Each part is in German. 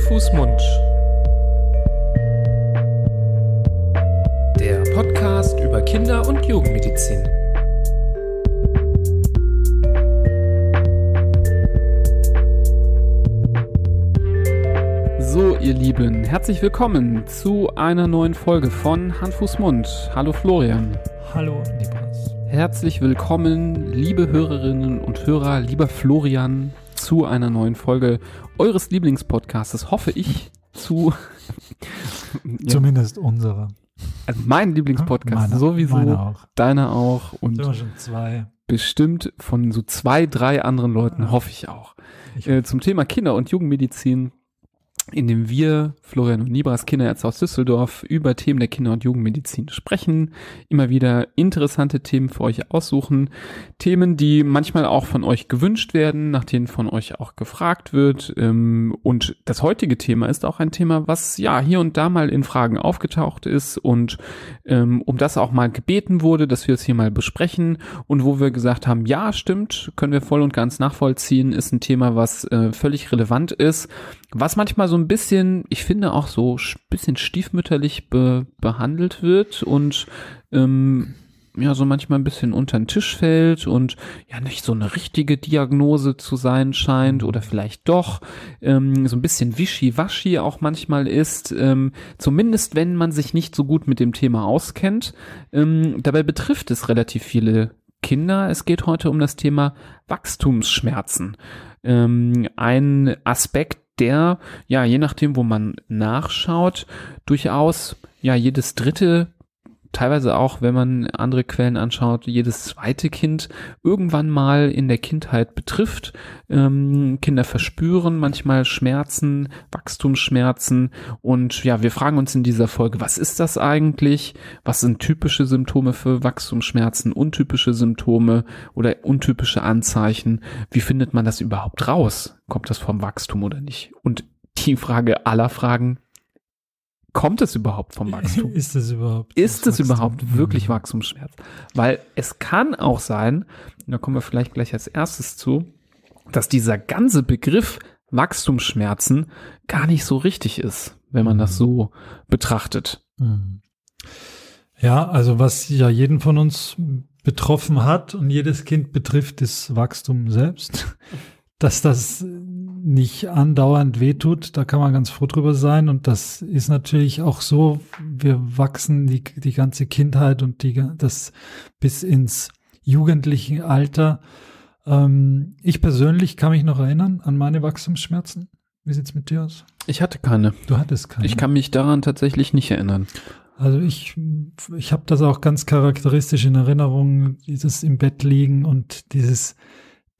Hand, Fuß, Mund. Der Podcast über Kinder- und Jugendmedizin. So, ihr Lieben, herzlich willkommen zu einer neuen Folge von Hand, Fuß, Mund. Hallo Florian. Hallo, Libras. Herzlich willkommen, liebe Hörerinnen und Hörer, lieber Florian, zu einer neuen Folge eures Lieblingspodcasts, hoffe ich, zu ja, zumindest unserer. Also mein Lieblingspodcast, meine, sowieso, meine auch. deiner auch und bestimmt von so zwei, drei anderen Leuten, Ja. hoffe ich auch. Ich Äh, zum Thema Kinder- und Jugendmedizin, in dem wir, Florian und Nibras Kinderärzte aus Düsseldorf, über Themen der Kinder- und Jugendmedizin sprechen, immer wieder interessante Themen für euch aussuchen, Themen, die manchmal auch von euch gewünscht werden, nach denen von euch auch gefragt wird. Ähm, und das heutige Thema ist auch ein Thema, was ja hier und da mal in Fragen aufgetaucht ist und ähm, um das auch mal gebeten wurde, dass wir es hier mal besprechen und wo wir gesagt haben, ja, stimmt, können wir voll und ganz nachvollziehen, ist ein Thema, was äh, völlig relevant ist, was manchmal so ein bisschen, ich finde auch so ein bisschen stiefmütterlich be behandelt wird und ähm, ja, so manchmal ein bisschen unter den Tisch fällt und ja nicht so eine richtige Diagnose zu sein scheint oder vielleicht doch ähm, so ein bisschen wischiwaschi auch manchmal ist, ähm, zumindest wenn man sich nicht so gut mit dem Thema auskennt. Ähm, dabei betrifft es relativ viele Kinder. Es geht heute um das Thema Wachstumsschmerzen. Ähm, ein Aspekt, der, ja, je nachdem, wo man nachschaut, durchaus, ja, jedes dritte teilweise auch, wenn man andere Quellen anschaut, jedes zweite Kind irgendwann mal in der Kindheit betrifft. Ähm, Kinder verspüren manchmal Schmerzen, Wachstumsschmerzen und ja, wir fragen uns in dieser Folge, was ist das eigentlich? Was sind typische Symptome für Wachstumsschmerzen, untypische Symptome oder untypische Anzeichen? Wie findet man das überhaupt raus? Kommt das vom Wachstum oder nicht? Und die Frage aller Fragen, kommt es überhaupt vom Wachstum? Ist es überhaupt? ist es überhaupt wirklich Mhm. Wachstumsschmerz? Weil es kann auch sein, da kommen wir vielleicht gleich als erstes zu, dass dieser ganze Begriff Wachstumsschmerzen gar nicht so richtig ist, wenn man das so betrachtet. Mhm. Ja, also was ja jeden von uns betroffen hat und jedes Kind betrifft, ist Wachstum selbst. Dass das nicht andauernd wehtut, da kann man ganz froh drüber sein. Und das ist natürlich auch so, wir wachsen die, die ganze Kindheit und die, das bis ins jugendliche Alter. Ähm, ich persönlich kann mich noch erinnern an meine Wachstumsschmerzen. Wie sieht's mit dir aus? Ich hatte keine. Du hattest keine. Ich kann mich daran tatsächlich nicht erinnern. Also ich, ich habe das auch ganz charakteristisch in Erinnerung, dieses im Bett liegen und dieses,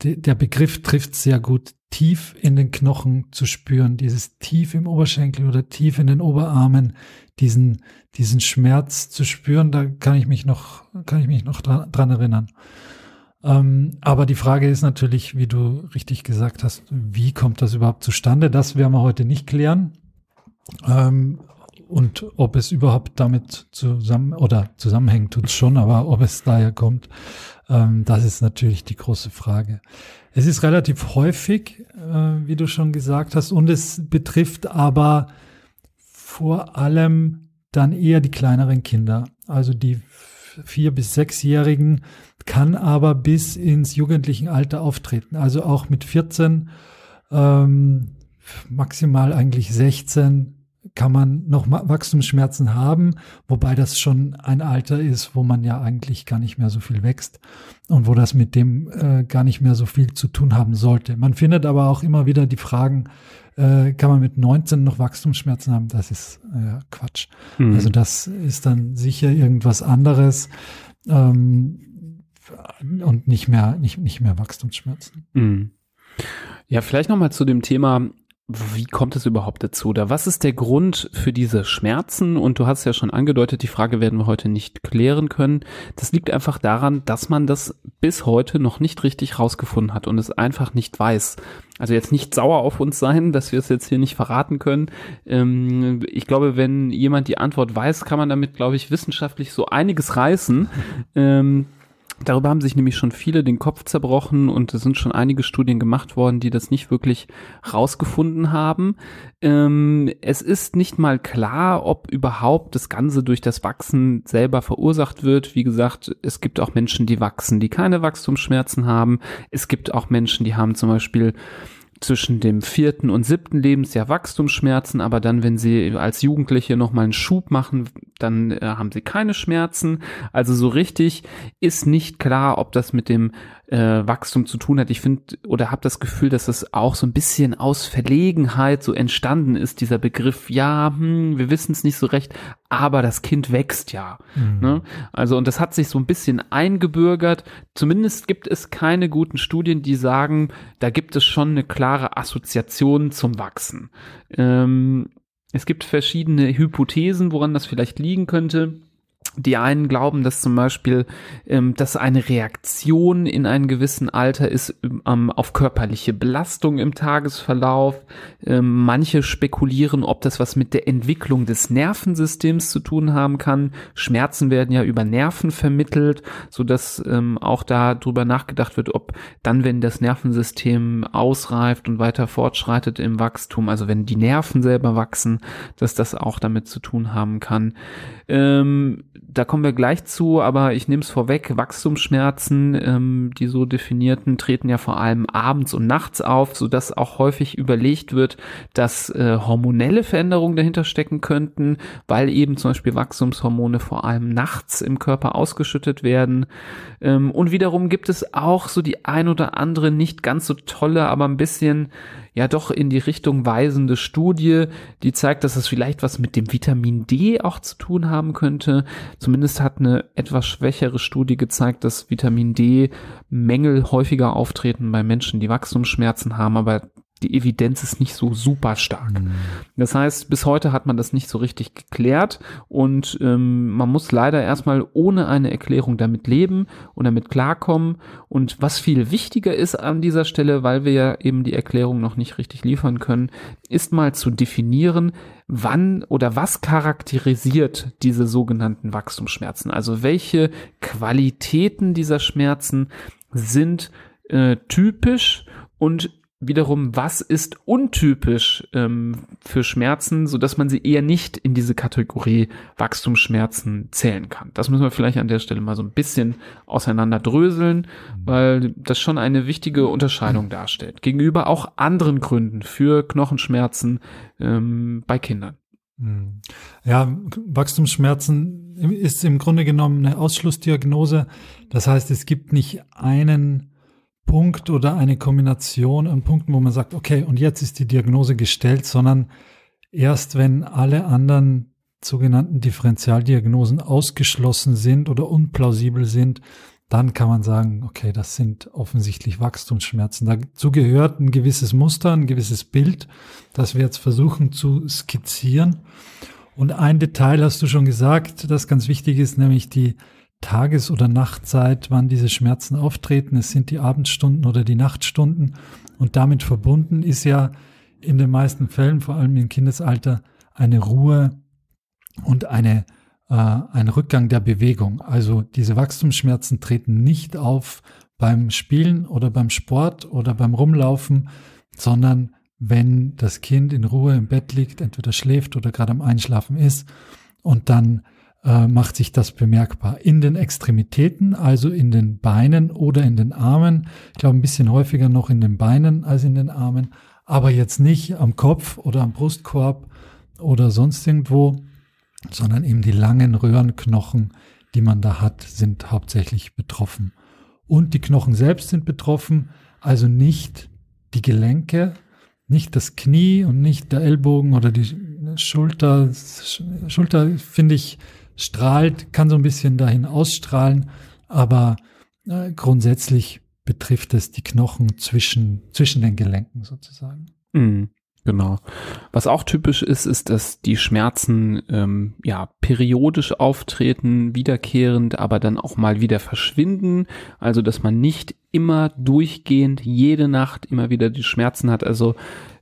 de, der Begriff trifft sehr gut, tief in den Knochen zu spüren, dieses tief im Oberschenkel oder tief in den Oberarmen, diesen, diesen Schmerz zu spüren, da kann ich mich noch, kann ich mich noch dran, dran erinnern. Ähm, aber die Frage ist natürlich, wie du richtig gesagt hast, wie kommt das überhaupt zustande? Das werden wir heute nicht klären. Ähm, und ob es überhaupt damit zusammen oder zusammenhängt, tut es schon, aber ob es daher kommt, ähm, das ist natürlich die große Frage. Es ist relativ häufig, äh, wie du schon gesagt hast, und es betrifft aber vor allem dann eher die kleineren Kinder, also die vier bis sechsjährigen, kann aber bis ins jugendlichen Alter auftreten, also auch mit 14, ähm, maximal eigentlich 16 kann man noch Wachstumsschmerzen haben, wobei das schon ein Alter ist, wo man ja eigentlich gar nicht mehr so viel wächst und wo das mit dem äh, gar nicht mehr so viel zu tun haben sollte. Man findet aber auch immer wieder die Fragen, äh, kann man mit 19 noch Wachstumsschmerzen haben? Das ist äh, Quatsch. Mhm. Also das ist dann sicher irgendwas anderes ähm, und nicht mehr, nicht, nicht mehr Wachstumsschmerzen. Mhm. Ja, vielleicht nochmal zu dem Thema, wie kommt es überhaupt dazu? Oder was ist der Grund für diese Schmerzen? Und du hast ja schon angedeutet, die Frage werden wir heute nicht klären können. Das liegt einfach daran, dass man das bis heute noch nicht richtig rausgefunden hat und es einfach nicht weiß. Also jetzt nicht sauer auf uns sein, dass wir es jetzt hier nicht verraten können. Ähm, ich glaube, wenn jemand die Antwort weiß, kann man damit, glaube ich, wissenschaftlich so einiges reißen. Ähm, Darüber haben sich nämlich schon viele den Kopf zerbrochen und es sind schon einige Studien gemacht worden, die das nicht wirklich rausgefunden haben. Ähm, es ist nicht mal klar, ob überhaupt das Ganze durch das Wachsen selber verursacht wird. Wie gesagt, es gibt auch Menschen, die wachsen, die keine Wachstumsschmerzen haben. Es gibt auch Menschen, die haben zum Beispiel zwischen dem vierten und siebten Lebensjahr Wachstumsschmerzen, aber dann, wenn sie als Jugendliche nochmal einen Schub machen, dann äh, haben sie keine Schmerzen. Also so richtig ist nicht klar, ob das mit dem äh, Wachstum zu tun hat. Ich finde oder habe das Gefühl, dass das auch so ein bisschen aus Verlegenheit so entstanden ist, dieser Begriff, ja, hm, wir wissen es nicht so recht, aber das Kind wächst ja. Mhm. Ne? Also und das hat sich so ein bisschen eingebürgert. Zumindest gibt es keine guten Studien, die sagen, da gibt es schon eine klare Assoziation zum Wachsen. Ähm, es gibt verschiedene Hypothesen, woran das vielleicht liegen könnte. Die einen glauben, dass zum Beispiel ähm, dass eine Reaktion in einem gewissen Alter ist ähm, auf körperliche Belastung im Tagesverlauf. Ähm, manche spekulieren, ob das was mit der Entwicklung des Nervensystems zu tun haben kann. Schmerzen werden ja über Nerven vermittelt, so dass ähm, auch da drüber nachgedacht wird, ob dann, wenn das Nervensystem ausreift und weiter fortschreitet im Wachstum, also wenn die Nerven selber wachsen, dass das auch damit zu tun haben kann. Ähm, da kommen wir gleich zu, aber ich nehme es vorweg, Wachstumsschmerzen, ähm, die so definierten, treten ja vor allem abends und nachts auf, sodass auch häufig überlegt wird, dass äh, hormonelle Veränderungen dahinter stecken könnten, weil eben zum Beispiel Wachstumshormone vor allem nachts im Körper ausgeschüttet werden. Ähm, und wiederum gibt es auch so die ein oder andere nicht ganz so tolle, aber ein bisschen ja doch in die Richtung weisende Studie, die zeigt, dass es vielleicht was mit dem Vitamin D auch zu tun haben könnte. Zumindest hat eine etwas schwächere Studie gezeigt, dass Vitamin D Mängel häufiger auftreten bei Menschen, die Wachstumsschmerzen haben, aber die Evidenz ist nicht so super stark. Mhm. Das heißt, bis heute hat man das nicht so richtig geklärt und ähm, man muss leider erstmal ohne eine Erklärung damit leben und damit klarkommen. Und was viel wichtiger ist an dieser Stelle, weil wir ja eben die Erklärung noch nicht richtig liefern können, ist mal zu definieren, wann oder was charakterisiert diese sogenannten Wachstumsschmerzen. Also welche Qualitäten dieser Schmerzen sind äh, typisch und wiederum, was ist untypisch ähm, für Schmerzen, so dass man sie eher nicht in diese Kategorie Wachstumsschmerzen zählen kann. Das müssen wir vielleicht an der Stelle mal so ein bisschen auseinanderdröseln, mhm. weil das schon eine wichtige Unterscheidung darstellt. Gegenüber auch anderen Gründen für Knochenschmerzen ähm, bei Kindern. Mhm. Ja, Wachstumsschmerzen ist im Grunde genommen eine Ausschlussdiagnose. Das heißt, es gibt nicht einen Punkt oder eine Kombination an Punkten, wo man sagt, okay, und jetzt ist die Diagnose gestellt, sondern erst wenn alle anderen sogenannten Differentialdiagnosen ausgeschlossen sind oder unplausibel sind, dann kann man sagen, okay, das sind offensichtlich Wachstumsschmerzen. Dazu gehört ein gewisses Muster, ein gewisses Bild, das wir jetzt versuchen zu skizzieren. Und ein Detail hast du schon gesagt, das ganz wichtig ist, nämlich die Tages- oder Nachtzeit, wann diese Schmerzen auftreten. Es sind die Abendstunden oder die Nachtstunden. Und damit verbunden ist ja in den meisten Fällen, vor allem im Kindesalter, eine Ruhe und eine, äh, ein Rückgang der Bewegung. Also diese Wachstumsschmerzen treten nicht auf beim Spielen oder beim Sport oder beim Rumlaufen, sondern wenn das Kind in Ruhe im Bett liegt, entweder schläft oder gerade am Einschlafen ist und dann äh, macht sich das bemerkbar. In den Extremitäten, also in den Beinen oder in den Armen. Ich glaube, ein bisschen häufiger noch in den Beinen als in den Armen, aber jetzt nicht am Kopf oder am Brustkorb oder sonst irgendwo, sondern eben die langen Röhrenknochen, die man da hat, sind hauptsächlich betroffen. Und die Knochen selbst sind betroffen, also nicht die Gelenke, nicht das Knie und nicht der Ellbogen oder die Schulter. Schulter finde ich strahlt, kann so ein bisschen dahin ausstrahlen, aber äh, grundsätzlich betrifft es die Knochen zwischen, zwischen den Gelenken sozusagen. Mhm. Genau. Was auch typisch ist, ist, dass die Schmerzen ähm, ja periodisch auftreten, wiederkehrend, aber dann auch mal wieder verschwinden. Also dass man nicht immer durchgehend jede Nacht immer wieder die Schmerzen hat. Also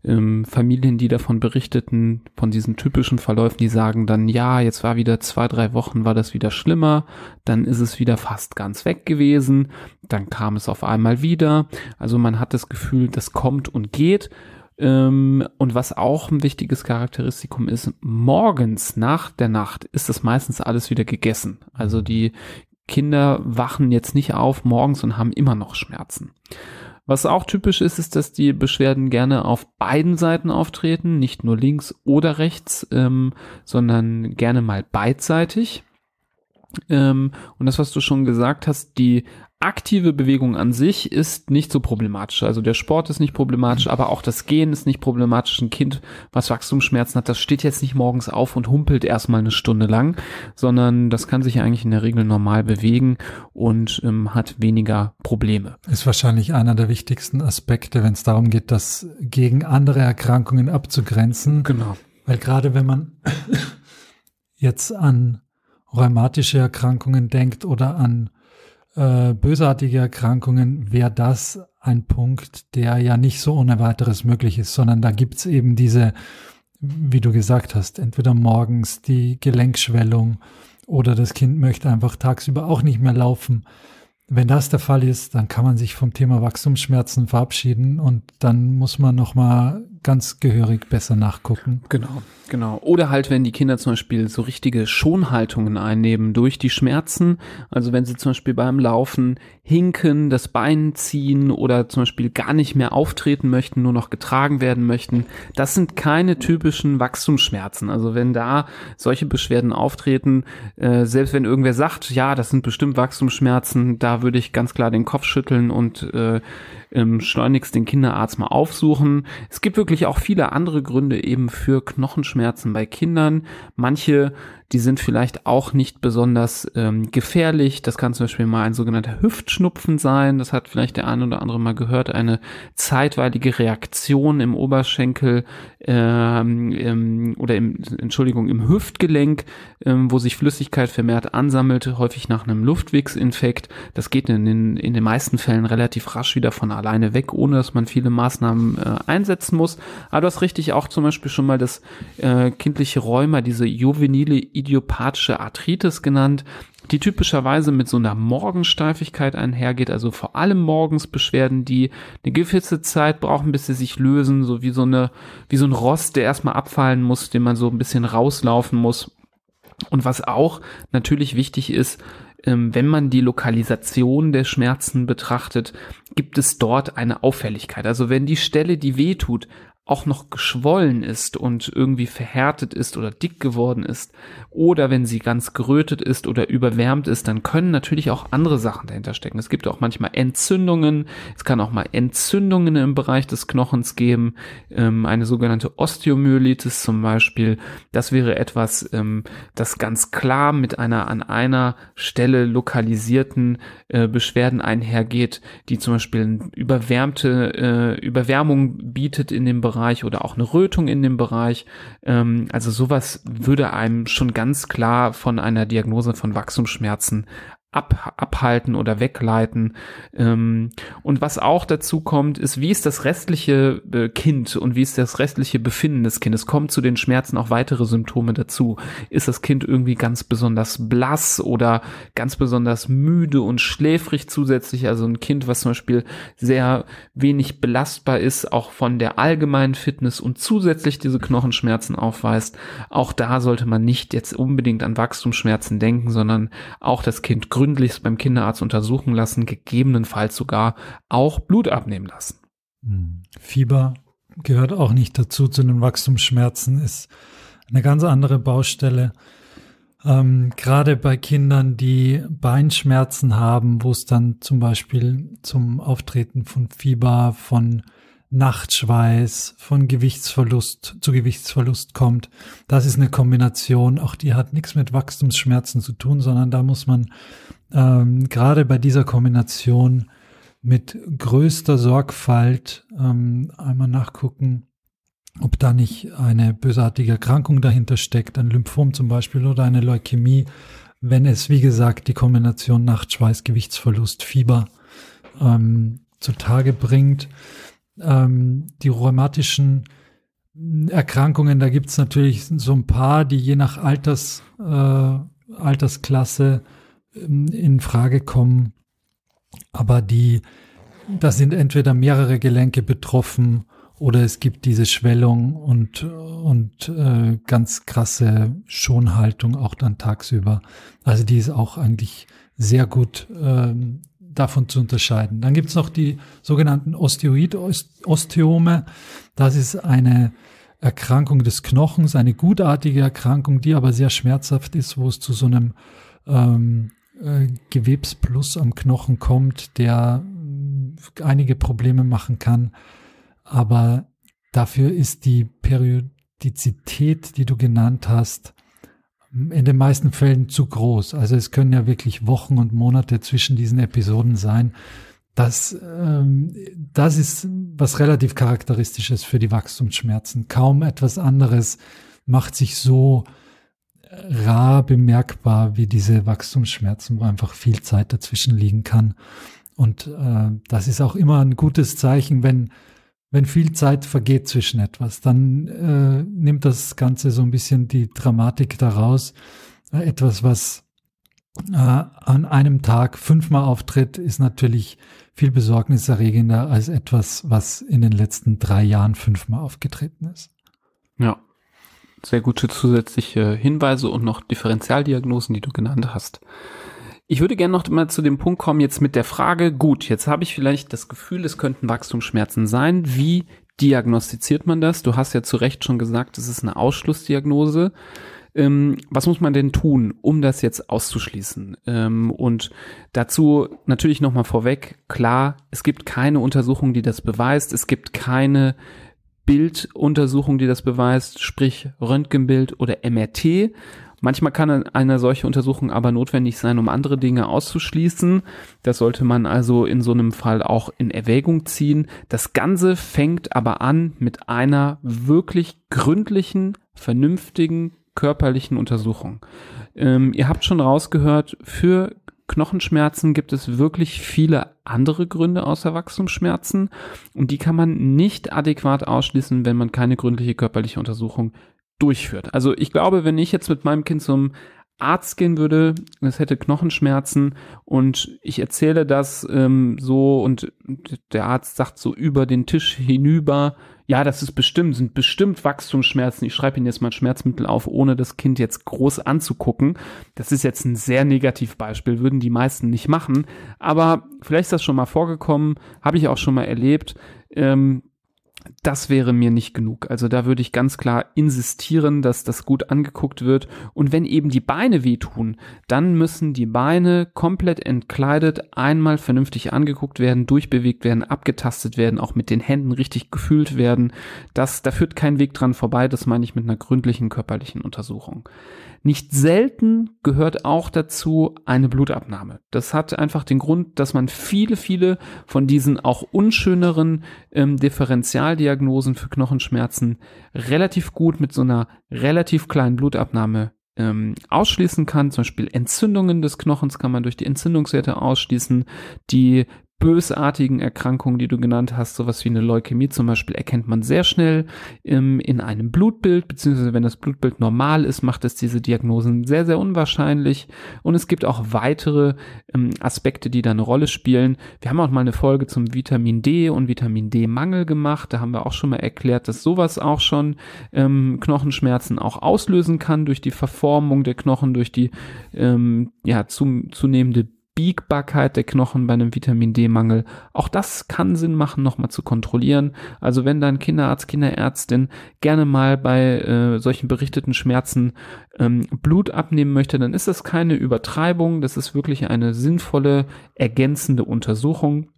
ähm, Familien, die davon berichteten, von diesen typischen Verläufen, die sagen dann, ja, jetzt war wieder zwei, drei Wochen, war das wieder schlimmer, dann ist es wieder fast ganz weg gewesen, dann kam es auf einmal wieder. Also man hat das Gefühl, das kommt und geht. Ähm, und was auch ein wichtiges Charakteristikum ist, morgens nach der Nacht ist das meistens alles wieder gegessen. Also die Kinder wachen jetzt nicht auf morgens und haben immer noch Schmerzen. Was auch typisch ist, ist, dass die Beschwerden gerne auf beiden Seiten auftreten, nicht nur links oder rechts, ähm, sondern gerne mal beidseitig. Ähm, und das, was du schon gesagt hast, die aktive Bewegung an sich ist nicht so problematisch. Also der Sport ist nicht problematisch, aber auch das Gehen ist nicht problematisch. Ein Kind, was Wachstumsschmerzen hat, das steht jetzt nicht morgens auf und humpelt erstmal eine Stunde lang, sondern das kann sich eigentlich in der Regel normal bewegen und ähm, hat weniger Probleme. Ist wahrscheinlich einer der wichtigsten Aspekte, wenn es darum geht, das gegen andere Erkrankungen abzugrenzen. Genau. Weil gerade wenn man jetzt an rheumatische Erkrankungen denkt oder an äh, bösartige Erkrankungen wäre das ein Punkt, der ja nicht so ohne weiteres möglich ist, sondern da gibt's eben diese, wie du gesagt hast, entweder morgens die Gelenkschwellung oder das Kind möchte einfach tagsüber auch nicht mehr laufen. Wenn das der Fall ist, dann kann man sich vom Thema Wachstumsschmerzen verabschieden und dann muss man nochmal ganz gehörig besser nachgucken. Genau, genau. Oder halt, wenn die Kinder zum Beispiel so richtige Schonhaltungen einnehmen durch die Schmerzen. Also wenn sie zum Beispiel beim Laufen hinken, das Bein ziehen oder zum Beispiel gar nicht mehr auftreten möchten, nur noch getragen werden möchten. Das sind keine typischen Wachstumsschmerzen. Also wenn da solche Beschwerden auftreten, äh, selbst wenn irgendwer sagt, ja, das sind bestimmt Wachstumsschmerzen, da würde ich ganz klar den Kopf schütteln und äh, ähm, schleunigst den Kinderarzt mal aufsuchen. Es gibt wirklich auch viele andere Gründe eben für Knochenschmerzen bei Kindern. Manche die sind vielleicht auch nicht besonders ähm, gefährlich. Das kann zum Beispiel mal ein sogenannter Hüftschnupfen sein. Das hat vielleicht der eine oder andere mal gehört. Eine zeitweilige Reaktion im Oberschenkel ähm, ähm, oder im, Entschuldigung, im Hüftgelenk, ähm, wo sich Flüssigkeit vermehrt ansammelt, häufig nach einem Luftwegsinfekt. Das geht in den, in den meisten Fällen relativ rasch wieder von alleine weg, ohne dass man viele Maßnahmen äh, einsetzen muss. Aber du hast richtig auch zum Beispiel schon mal das äh, kindliche Rheuma, diese juvenile idiopathische Arthritis genannt, die typischerweise mit so einer Morgensteifigkeit einhergeht, also vor allem morgens Beschwerden, die eine gewisse Zeit brauchen, bis sie sich lösen, so wie so eine, wie so ein Rost, der erstmal abfallen muss, den man so ein bisschen rauslaufen muss. Und was auch natürlich wichtig ist, ähm, wenn man die Lokalisation der Schmerzen betrachtet, gibt es dort eine Auffälligkeit. Also wenn die Stelle, die weh tut, auch noch geschwollen ist und irgendwie verhärtet ist oder dick geworden ist oder wenn sie ganz gerötet ist oder überwärmt ist, dann können natürlich auch andere Sachen dahinter stecken. Es gibt auch manchmal Entzündungen, es kann auch mal Entzündungen im Bereich des Knochens geben, ähm, eine sogenannte Osteomyelitis zum Beispiel. Das wäre etwas, ähm, das ganz klar mit einer an einer Stelle lokalisierten äh, Beschwerden einhergeht, die zum Beispiel überwärmte äh, Überwärmung bietet in dem Bereich Bereich oder auch eine Rötung in dem Bereich. Ähm, also sowas würde einem schon ganz klar von einer Diagnose von Wachstumsschmerzen ab, abhalten oder wegleiten. Ähm, und was auch dazu kommt, ist, wie ist das restliche äh, Kind und wie ist das restliche Befinden des Kindes? Kommt zu den Schmerzen auch weitere Symptome dazu? Ist das Kind irgendwie ganz besonders blass oder ganz besonders müde und schläfrig zusätzlich? Also ein Kind, was zum Beispiel sehr wenig belastbar ist, auch von der allgemeinen Fitness und zusätzlich diese Knochenschmerzen aufweist. Auch da sollte man nicht jetzt unbedingt an Wachstumsschmerzen denken, sondern auch das Kind gründlichst beim Kinderarzt untersuchen lassen, gegebenenfalls sogar auch Blut abnehmen lassen. Hm. Fieber gehört auch nicht dazu zu den Wachstumsschmerzen, ist eine ganz andere Baustelle. Ähm, Gerade bei Kindern, die Beinschmerzen haben, wo es dann zum Beispiel zum Auftreten von Fieber, von Nachtschweiß, von Gewichtsverlust zu Gewichtsverlust kommt. Das ist eine Kombination, auch die hat nichts mit Wachstumsschmerzen zu tun, sondern da muss man ähm, gerade bei dieser Kombination mit größter Sorgfalt ähm, einmal nachgucken, ob da nicht eine bösartige Erkrankung dahinter steckt, ein Lymphom zum Beispiel oder eine Leukämie, wenn es, wie gesagt, die Kombination Nachtschweiß, Gewichtsverlust, Fieber ähm, zutage bringt. Ähm, die rheumatischen Erkrankungen, da gibt es natürlich so ein paar, die je nach Alters, äh, Altersklasse ähm, in Frage kommen. Aber die, da sind entweder mehrere Gelenke betroffen oder es gibt diese Schwellung und, und äh, ganz krasse Schonhaltung auch dann tagsüber. Also die ist auch eigentlich sehr gut äh, davon zu unterscheiden. Dann gibt es noch die sogenannten Osteoid-Osteome. Das ist eine Erkrankung des Knochens, eine gutartige Erkrankung, die aber sehr schmerzhaft ist, wo es zu so einem ähm, äh, Gewebsplus am Knochen kommt, der äh, einige Probleme machen kann. Aber dafür ist die Periodizität, die du genannt hast, in den meisten Fällen zu groß. Also es können ja wirklich Wochen und Monate zwischen diesen Episoden sein. Das, ähm, das ist was relativ charakteristisches für die Wachstumsschmerzen. Kaum etwas anderes macht sich so rar bemerkbar wie diese Wachstumsschmerzen, wo einfach viel Zeit dazwischen liegen kann. Und äh, das ist auch immer ein gutes Zeichen, wenn wenn viel Zeit vergeht zwischen etwas, dann äh, nimmt das Ganze so ein bisschen die Dramatik daraus. Äh, etwas, was äh, an einem Tag fünfmal auftritt, ist natürlich viel besorgniserregender als etwas, was in den letzten drei Jahren fünfmal aufgetreten ist. Ja, sehr gute zusätzliche Hinweise und noch Differentialdiagnosen, die du genannt hast. Ich würde gerne noch mal zu dem Punkt kommen, jetzt mit der Frage, gut, jetzt habe ich vielleicht das Gefühl, es könnten Wachstumsschmerzen sein. Wie diagnostiziert man das? Du hast ja zu Recht schon gesagt, es ist eine Ausschlussdiagnose. Ähm, was muss man denn tun, um das jetzt auszuschließen? Ähm, und dazu natürlich nochmal vorweg, klar, es gibt keine Untersuchung, die das beweist. Es gibt keine Bilduntersuchung, die das beweist, sprich Röntgenbild oder MRT. Manchmal kann eine solche Untersuchung aber notwendig sein, um andere Dinge auszuschließen. Das sollte man also in so einem Fall auch in Erwägung ziehen. Das Ganze fängt aber an mit einer wirklich gründlichen, vernünftigen körperlichen Untersuchung. Ähm, ihr habt schon rausgehört, für Knochenschmerzen gibt es wirklich viele andere Gründe außer Wachstumsschmerzen und die kann man nicht adäquat ausschließen, wenn man keine gründliche körperliche Untersuchung durchführt. Also ich glaube, wenn ich jetzt mit meinem Kind zum Arzt gehen würde, es hätte Knochenschmerzen und ich erzähle das ähm, so und der Arzt sagt so über den Tisch hinüber, ja, das ist bestimmt, sind bestimmt Wachstumsschmerzen. Ich schreibe Ihnen jetzt mal Schmerzmittel auf, ohne das Kind jetzt groß anzugucken. Das ist jetzt ein sehr Negativbeispiel, würden die meisten nicht machen. Aber vielleicht ist das schon mal vorgekommen, habe ich auch schon mal erlebt. Ähm, das wäre mir nicht genug. Also da würde ich ganz klar insistieren, dass das gut angeguckt wird. Und wenn eben die Beine wehtun, dann müssen die Beine komplett entkleidet einmal vernünftig angeguckt werden, durchbewegt werden, abgetastet werden, auch mit den Händen richtig gefühlt werden. Das, da führt kein Weg dran vorbei. Das meine ich mit einer gründlichen körperlichen Untersuchung. Nicht selten gehört auch dazu eine Blutabnahme. Das hat einfach den Grund, dass man viele, viele von diesen auch unschöneren ähm, Differentialdiagnosen für Knochenschmerzen relativ gut mit so einer relativ kleinen Blutabnahme ähm, ausschließen kann. Zum Beispiel Entzündungen des Knochens kann man durch die Entzündungswerte ausschließen. Die bösartigen Erkrankungen, die du genannt hast, sowas wie eine Leukämie zum Beispiel, erkennt man sehr schnell ähm, in einem Blutbild, beziehungsweise wenn das Blutbild normal ist, macht es diese Diagnosen sehr, sehr unwahrscheinlich. Und es gibt auch weitere ähm, Aspekte, die da eine Rolle spielen. Wir haben auch mal eine Folge zum Vitamin D und Vitamin D-Mangel gemacht. Da haben wir auch schon mal erklärt, dass sowas auch schon ähm, Knochenschmerzen auch auslösen kann durch die Verformung der Knochen, durch die ähm, ja, zum, zunehmende Biegbarkeit der Knochen bei einem Vitamin D-Mangel. Auch das kann Sinn machen, nochmal zu kontrollieren. Also wenn dein Kinderarzt, Kinderärztin gerne mal bei äh, solchen berichteten Schmerzen ähm, Blut abnehmen möchte, dann ist das keine Übertreibung. Das ist wirklich eine sinnvolle, ergänzende Untersuchung.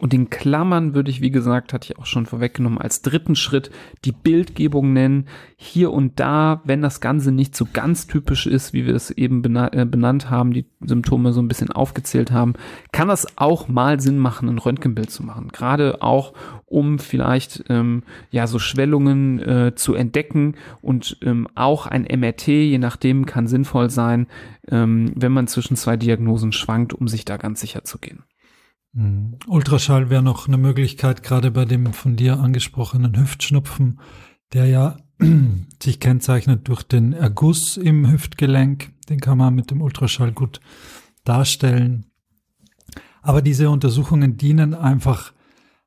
Und in Klammern würde ich, wie gesagt, hatte ich auch schon vorweggenommen, als dritten Schritt die Bildgebung nennen. Hier und da, wenn das Ganze nicht so ganz typisch ist, wie wir es eben äh, benannt haben, die Symptome so ein bisschen aufgezählt haben, kann das auch mal Sinn machen, ein Röntgenbild zu machen. Gerade auch, um vielleicht ähm, ja so Schwellungen äh, zu entdecken und ähm, auch ein MRT, je nachdem, kann sinnvoll sein, ähm, wenn man zwischen zwei Diagnosen schwankt, um sich da ganz sicher zu gehen. Mhm. Ultraschall wäre noch eine Möglichkeit, gerade bei dem von dir angesprochenen Hüftschnupfen, der ja sich kennzeichnet durch den Erguss im Hüftgelenk. Den kann man mit dem Ultraschall gut darstellen. Aber diese Untersuchungen dienen einfach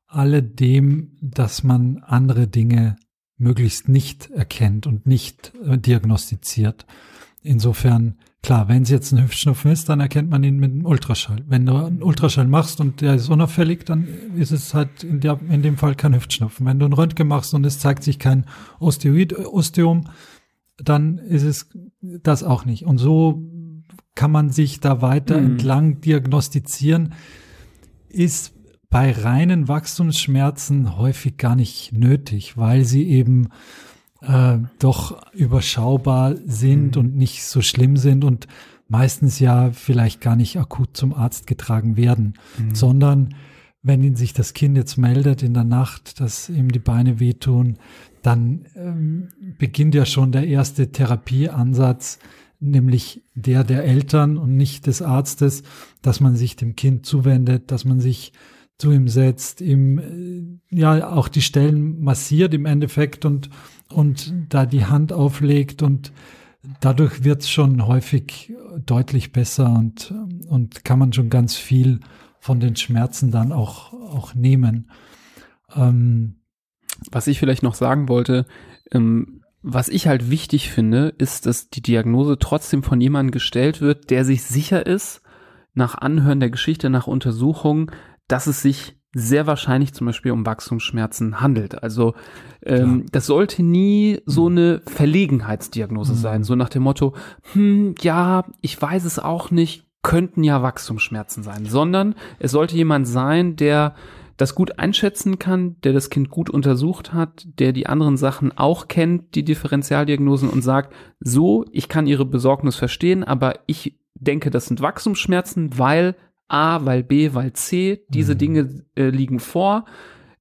alle dem, dass man andere Dinge möglichst nicht erkennt und nicht äh, diagnostiziert. Insofern Klar, wenn es jetzt ein Hüftschnupfen ist, dann erkennt man ihn mit einem Ultraschall. Wenn du einen Ultraschall machst und der ist unauffällig, dann ist es halt in, der, in dem Fall kein Hüftschnupfen. Wenn du ein Röntgen machst und es zeigt sich kein Osteoid, Osteom, dann ist es das auch nicht. Und so kann man sich da weiter mhm. entlang diagnostizieren. Ist bei reinen Wachstumsschmerzen häufig gar nicht nötig, weil sie eben äh, doch überschaubar sind mhm. und nicht so schlimm sind und meistens ja vielleicht gar nicht akut zum Arzt getragen werden, mhm. sondern wenn ihn sich das Kind jetzt meldet in der Nacht, dass ihm die Beine wehtun, dann ähm, beginnt ja schon der erste Therapieansatz, nämlich der der Eltern und nicht des Arztes, dass man sich dem Kind zuwendet, dass man sich zu ihm setzt, ihm äh, ja auch die Stellen massiert im Endeffekt und und da die Hand auflegt und dadurch wird es schon häufig deutlich besser und, und kann man schon ganz viel von den Schmerzen dann auch, auch nehmen. Ähm, was ich vielleicht noch sagen wollte, ähm, was ich halt wichtig finde, ist, dass die Diagnose trotzdem von jemandem gestellt wird, der sich sicher ist, nach Anhören der Geschichte, nach Untersuchung, dass es sich sehr wahrscheinlich zum Beispiel um Wachstumsschmerzen handelt. Also ähm, das sollte nie so mhm. eine Verlegenheitsdiagnose mhm. sein, so nach dem Motto, hm, ja, ich weiß es auch nicht, könnten ja Wachstumsschmerzen sein, sondern es sollte jemand sein, der das gut einschätzen kann, der das Kind gut untersucht hat, der die anderen Sachen auch kennt, die Differentialdiagnosen und sagt, so, ich kann Ihre Besorgnis verstehen, aber ich denke, das sind Wachstumsschmerzen, weil A, weil B, weil C. Diese mhm. Dinge äh, liegen vor.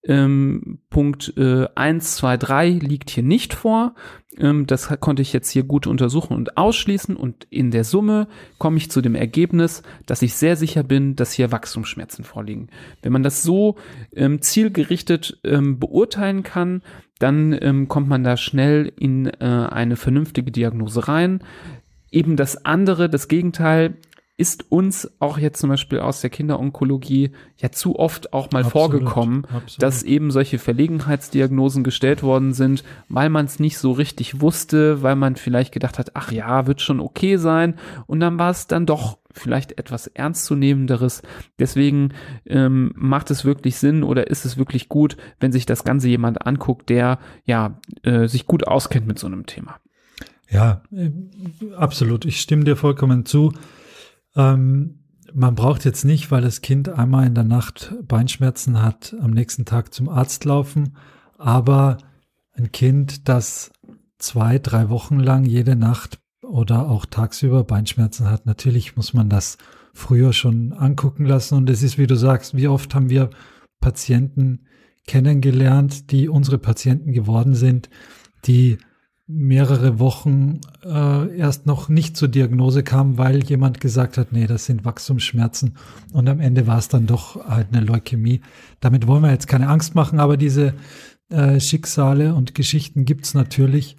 Ähm, Punkt äh, 1, 2, 3 liegt hier nicht vor. Ähm, das konnte ich jetzt hier gut untersuchen und ausschließen. Und in der Summe komme ich zu dem Ergebnis, dass ich sehr sicher bin, dass hier Wachstumsschmerzen vorliegen. Wenn man das so ähm, zielgerichtet ähm, beurteilen kann, dann ähm, kommt man da schnell in äh, eine vernünftige Diagnose rein. Eben das andere, das Gegenteil, ist uns auch jetzt zum Beispiel aus der Kinderonkologie ja zu oft auch mal absolut, vorgekommen, absolut. dass eben solche Verlegenheitsdiagnosen gestellt worden sind, weil man es nicht so richtig wusste, weil man vielleicht gedacht hat, ach ja, wird schon okay sein. Und dann war es dann doch vielleicht etwas ernstzunehmenderes. Deswegen ähm, macht es wirklich Sinn oder ist es wirklich gut, wenn sich das Ganze jemand anguckt, der ja äh, sich gut auskennt mit so einem Thema. Ja, äh, absolut. Ich stimme dir vollkommen zu. Ähm, man braucht jetzt nicht, weil das Kind einmal in der Nacht Beinschmerzen hat, am nächsten Tag zum Arzt laufen. Aber ein Kind, das zwei, drei Wochen lang jede Nacht oder auch tagsüber Beinschmerzen hat, natürlich muss man das früher schon angucken lassen. Und es ist, wie du sagst, wie oft haben wir Patienten kennengelernt, die unsere Patienten geworden sind, die mehrere Wochen äh, erst noch nicht zur Diagnose kam, weil jemand gesagt hat, nee, das sind Wachstumsschmerzen und am Ende war es dann doch halt eine Leukämie. Damit wollen wir jetzt keine Angst machen, aber diese äh, Schicksale und Geschichten gibt's natürlich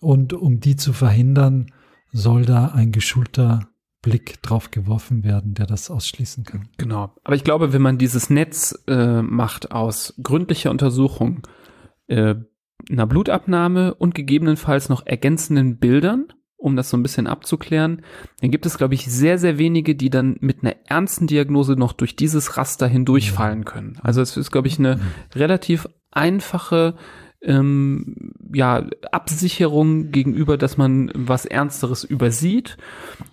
und um die zu verhindern, soll da ein geschulter Blick drauf geworfen werden, der das ausschließen kann. Genau. Aber ich glaube, wenn man dieses Netz äh, macht aus gründlicher Untersuchung, äh, einer Blutabnahme und gegebenenfalls noch ergänzenden Bildern, um das so ein bisschen abzuklären, dann gibt es, glaube ich, sehr, sehr wenige, die dann mit einer ernsten Diagnose noch durch dieses Raster hindurchfallen können. Also es ist, glaube ich, eine relativ einfache ähm, ja, Absicherung gegenüber, dass man was Ernsteres übersieht.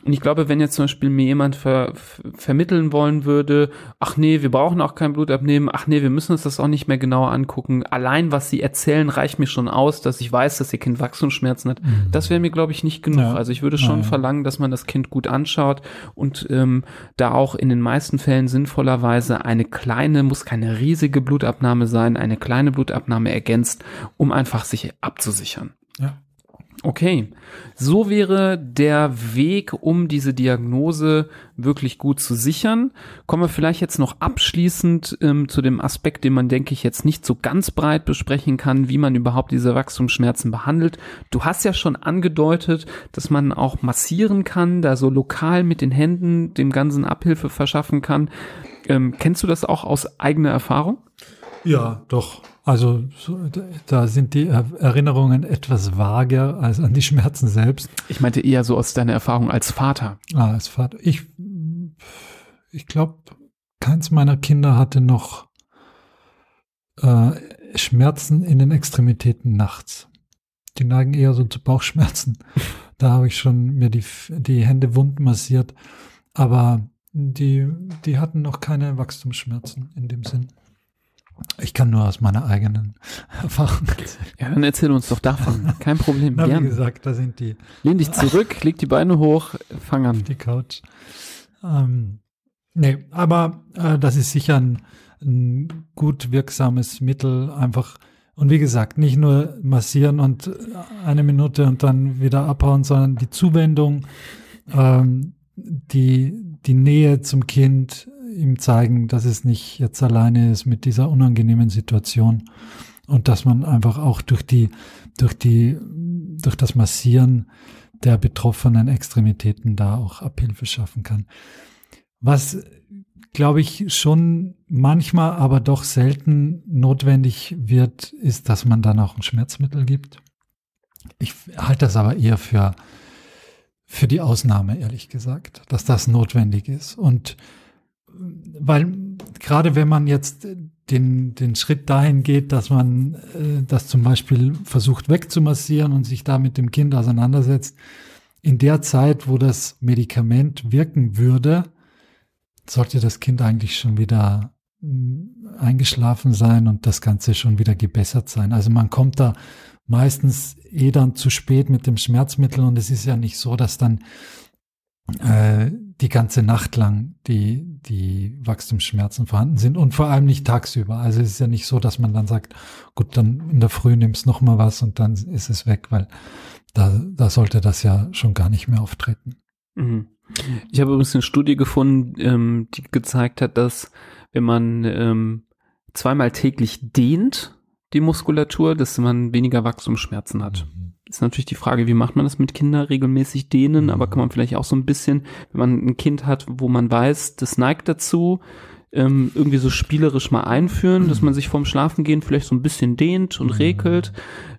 Und ich glaube, wenn jetzt zum Beispiel mir jemand ver, vermitteln wollen würde, ach nee, wir brauchen auch kein Blut abnehmen, ach nee, wir müssen uns das auch nicht mehr genauer angucken. Allein was sie erzählen, reicht mir schon aus, dass ich weiß, dass ihr Kind Wachstumsschmerzen hat. Mhm. Das wäre mir, glaube ich, nicht genug. Ja. Also ich würde schon ja, verlangen, dass man das Kind gut anschaut und ähm, da auch in den meisten Fällen sinnvollerweise eine kleine, muss keine riesige Blutabnahme sein, eine kleine Blutabnahme ergänzt, um einfach sich abzusichern. Ja. Okay, so wäre der Weg, um diese Diagnose wirklich gut zu sichern. Kommen wir vielleicht jetzt noch abschließend ähm, zu dem Aspekt, den man, denke ich, jetzt nicht so ganz breit besprechen kann, wie man überhaupt diese Wachstumsschmerzen behandelt. Du hast ja schon angedeutet, dass man auch massieren kann, da so lokal mit den Händen dem Ganzen Abhilfe verschaffen kann. Ähm, kennst du das auch aus eigener Erfahrung? Ja, doch. Also da sind die Erinnerungen etwas vager als an die Schmerzen selbst. Ich meinte eher so aus deiner Erfahrung als Vater. Ah, als Vater. Ich, ich glaube, keins meiner Kinder hatte noch äh, Schmerzen in den Extremitäten nachts. Die neigen eher so zu Bauchschmerzen. Da habe ich schon mir die, die Hände wund massiert. Aber die, die hatten noch keine Wachstumsschmerzen in dem Sinn. Ich kann nur aus meiner eigenen Erfahrung erzählen. Ja, dann erzähl uns doch davon. Kein Problem. Na, wie gesagt, da sind die. Lehn dich zurück, leg die Beine hoch, fang an. Die Couch. Ähm, nee, aber äh, das ist sicher ein, ein gut wirksames Mittel, einfach und wie gesagt, nicht nur massieren und eine Minute und dann wieder abhauen, sondern die Zuwendung, ähm, die, die Nähe zum Kind, ihm zeigen, dass es nicht jetzt alleine ist mit dieser unangenehmen Situation und dass man einfach auch durch die, durch die, durch das Massieren der betroffenen Extremitäten da auch Abhilfe schaffen kann. Was, glaube ich, schon manchmal, aber doch selten notwendig wird, ist, dass man dann auch ein Schmerzmittel gibt. Ich halte das aber eher für, für die Ausnahme, ehrlich gesagt, dass das notwendig ist. Und weil gerade wenn man jetzt den, den Schritt dahin geht, dass man äh, das zum Beispiel versucht wegzumassieren und sich da mit dem Kind auseinandersetzt, in der Zeit, wo das Medikament wirken würde, sollte das Kind eigentlich schon wieder mm, eingeschlafen sein und das Ganze schon wieder gebessert sein. Also man kommt da meistens eh dann zu spät mit dem Schmerzmittel und es ist ja nicht so, dass dann äh, die ganze Nacht lang die, die Wachstumsschmerzen vorhanden sind und vor allem nicht tagsüber. Also es ist ja nicht so, dass man dann sagt, gut, dann in der Früh nimmst noch mal was und dann ist es weg, weil da, da sollte das ja schon gar nicht mehr auftreten. Mhm. Ich habe übrigens eine Studie gefunden, ähm, die gezeigt hat, dass wenn man ähm, zweimal täglich dehnt, die Muskulatur, dass man weniger Wachstumsschmerzen hat. Mhm. Ist natürlich die Frage, wie macht man das mit Kindern regelmäßig dehnen, mhm. aber kann man vielleicht auch so ein bisschen, wenn man ein Kind hat, wo man weiß, das neigt dazu, ähm, irgendwie so spielerisch mal einführen, dass man sich vorm Schlafengehen vielleicht so ein bisschen dehnt und mhm. regelt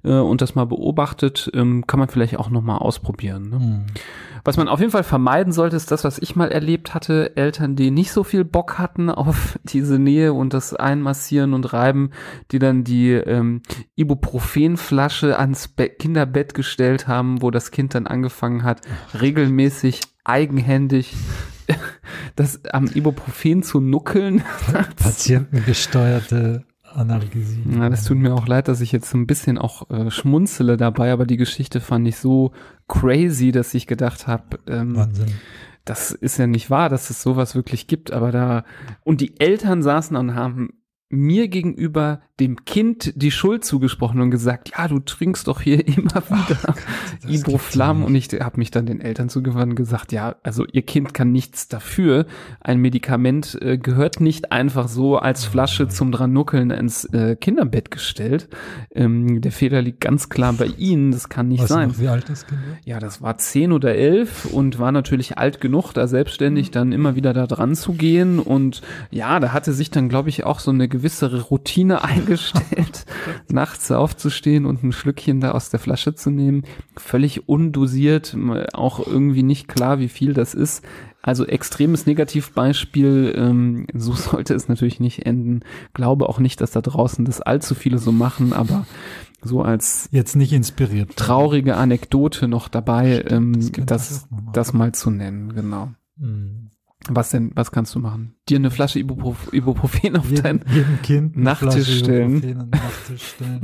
äh, und das mal beobachtet, ähm, kann man vielleicht auch noch mal ausprobieren. Ne? Mhm. Was man auf jeden Fall vermeiden sollte, ist das, was ich mal erlebt hatte, Eltern, die nicht so viel Bock hatten auf diese Nähe und das Einmassieren und Reiben, die dann die ähm, Ibuprofenflasche ans Be Kinderbett gestellt haben, wo das Kind dann angefangen hat, regelmäßig eigenhändig das am Ibuprofen zu nuckeln. Patientengesteuerte Analgesie. Ja, das tut mir auch leid, dass ich jetzt so ein bisschen auch äh, schmunzele dabei, aber die Geschichte fand ich so crazy, dass ich gedacht habe, ähm, Wahnsinn. das ist ja nicht wahr, dass es sowas wirklich gibt, aber da und die Eltern saßen und haben mir gegenüber dem Kind die Schuld zugesprochen und gesagt, ja, du trinkst doch hier immer wieder Ach, Ibroflam und ich habe mich dann den Eltern zugewandt und gesagt, ja, also ihr Kind kann nichts dafür. Ein Medikament äh, gehört nicht einfach so als Flasche mhm. zum dran ins äh, Kinderbett gestellt. Ähm, der Fehler liegt ganz klar bei Ihnen, das kann nicht weißt sein. Noch, wie alt das Kind Ja, das war zehn oder elf und war natürlich alt genug, da selbstständig dann immer wieder da dran zu gehen und ja, da hatte sich dann, glaube ich, auch so eine gewisse Routine eingestellt vorgestellt, nachts aufzustehen und ein Schlückchen da aus der Flasche zu nehmen. Völlig undosiert, auch irgendwie nicht klar, wie viel das ist. Also extremes Negativbeispiel, ähm, so sollte es natürlich nicht enden. Glaube auch nicht, dass da draußen das allzu viele so machen, aber so als jetzt nicht inspiriert. Traurige Anekdote noch dabei, Stimmt, ähm, das, das, das, mal zu nennen, genau. Mhm. Was denn, was kannst du machen? Dir eine Flasche Ibuprof Ibuprofen auf jedem, deinen jedem kind Nachttisch stellen. Nachttisch stellen.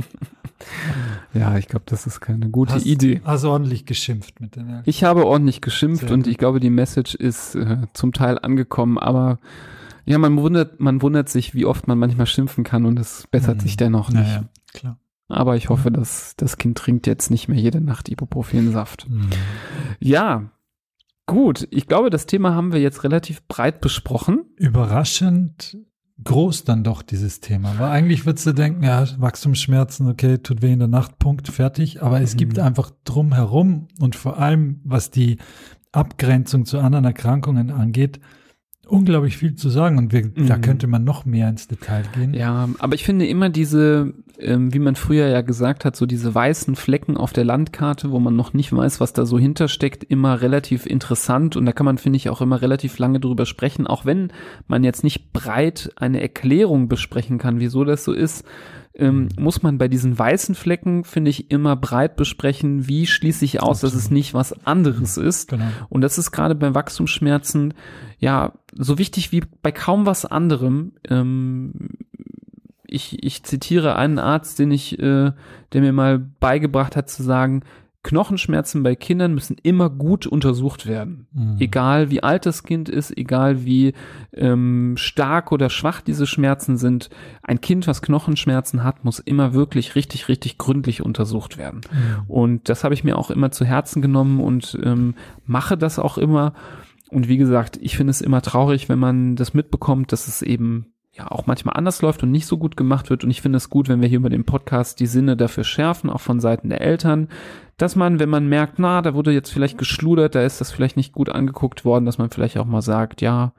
ja, ich glaube, das ist keine gute hast, Idee. Hast ordentlich geschimpft mit den Eltern. Ich habe ordentlich geschimpft Sehr und ich glaube, die Message ist äh, zum Teil angekommen, aber ja, man wundert, man wundert sich, wie oft man manchmal schimpfen kann und es bessert mhm. sich dennoch nicht. Ja, ja, klar. Aber ich hoffe, dass das Kind trinkt jetzt nicht mehr jede Nacht Ibuprofensaft. Mhm. Ja, gut. Ich glaube, das Thema haben wir jetzt relativ breit besprochen. Überraschend groß dann doch dieses Thema. Weil eigentlich würdest du denken, ja, Wachstumsschmerzen, okay, tut weh in der Nacht, Punkt, fertig. Aber es mhm. gibt einfach drumherum und vor allem, was die Abgrenzung zu anderen Erkrankungen angeht, unglaublich viel zu sagen und wir, mhm. da könnte man noch mehr ins Detail gehen. Ja, aber ich finde immer diese, ähm, wie man früher ja gesagt hat, so diese weißen Flecken auf der Landkarte, wo man noch nicht weiß, was da so hintersteckt, immer relativ interessant und da kann man, finde ich, auch immer relativ lange drüber sprechen, auch wenn man jetzt nicht breit eine Erklärung besprechen kann, wieso das so ist ähm, muss man bei diesen weißen Flecken, finde ich, immer breit besprechen, wie schließe ich aus, dass es nicht was anderes ist. Genau. Und das ist gerade bei Wachstumsschmerzen ja so wichtig wie bei kaum was anderem. Ähm, ich, ich zitiere einen Arzt, den ich, äh, der mir mal beigebracht hat zu sagen, Knochenschmerzen bei Kindern müssen immer gut untersucht werden. Mhm. Egal wie alt das Kind ist, egal wie ähm, stark oder schwach diese Schmerzen sind. Ein Kind, was Knochenschmerzen hat, muss immer wirklich richtig, richtig gründlich untersucht werden. Mhm. Und das habe ich mir auch immer zu Herzen genommen und ähm, mache das auch immer. Und wie gesagt, ich finde es immer traurig, wenn man das mitbekommt, dass es eben ja auch manchmal anders läuft und nicht so gut gemacht wird. Und ich finde es gut, wenn wir hier über den Podcast die Sinne dafür schärfen, auch von Seiten der Eltern, dass man, wenn man merkt, na, da wurde jetzt vielleicht geschludert, da ist das vielleicht nicht gut angeguckt worden, dass man vielleicht auch mal sagt, ja,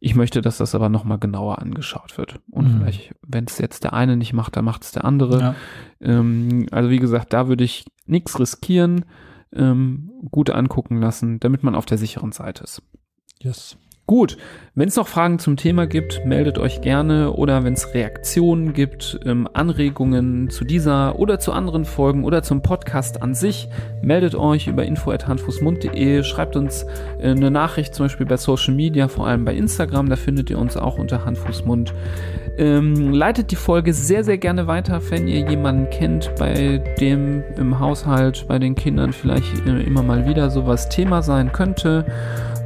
ich möchte, dass das aber nochmal genauer angeschaut wird. Und mhm. vielleicht, wenn es jetzt der eine nicht macht, dann macht es der andere. Ja. Ähm, also wie gesagt, da würde ich nichts riskieren, ähm, gut angucken lassen, damit man auf der sicheren Seite ist. Yes. Gut, wenn es noch Fragen zum Thema gibt, meldet euch gerne. Oder wenn es Reaktionen gibt, ähm, Anregungen zu dieser oder zu anderen Folgen oder zum Podcast an sich, meldet euch über info.handfußmund.de, schreibt uns äh, eine Nachricht zum Beispiel bei Social Media, vor allem bei Instagram, da findet ihr uns auch unter Handfußmund. Ähm, leitet die Folge sehr, sehr gerne weiter, wenn ihr jemanden kennt, bei dem im Haushalt, bei den Kindern vielleicht äh, immer mal wieder sowas Thema sein könnte.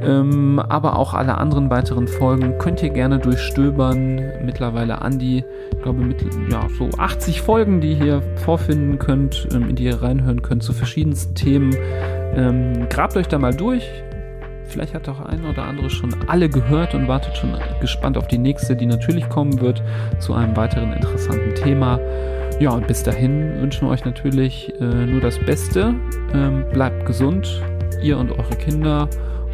Ähm, aber auch alle anderen weiteren Folgen könnt ihr gerne durchstöbern. Mittlerweile an die, ich glaube, mit, ja, so 80 Folgen, die ihr vorfinden könnt, ähm, in die ihr reinhören könnt zu verschiedensten Themen. Ähm, grabt euch da mal durch. Vielleicht hat auch ein oder andere schon alle gehört und wartet schon gespannt auf die nächste, die natürlich kommen wird, zu einem weiteren interessanten Thema. Ja, und bis dahin wünschen wir euch natürlich äh, nur das Beste. Ähm, bleibt gesund, ihr und eure Kinder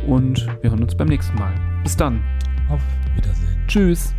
und wir hören uns beim nächsten Mal. Bis dann. Auf Wiedersehen. Tschüss.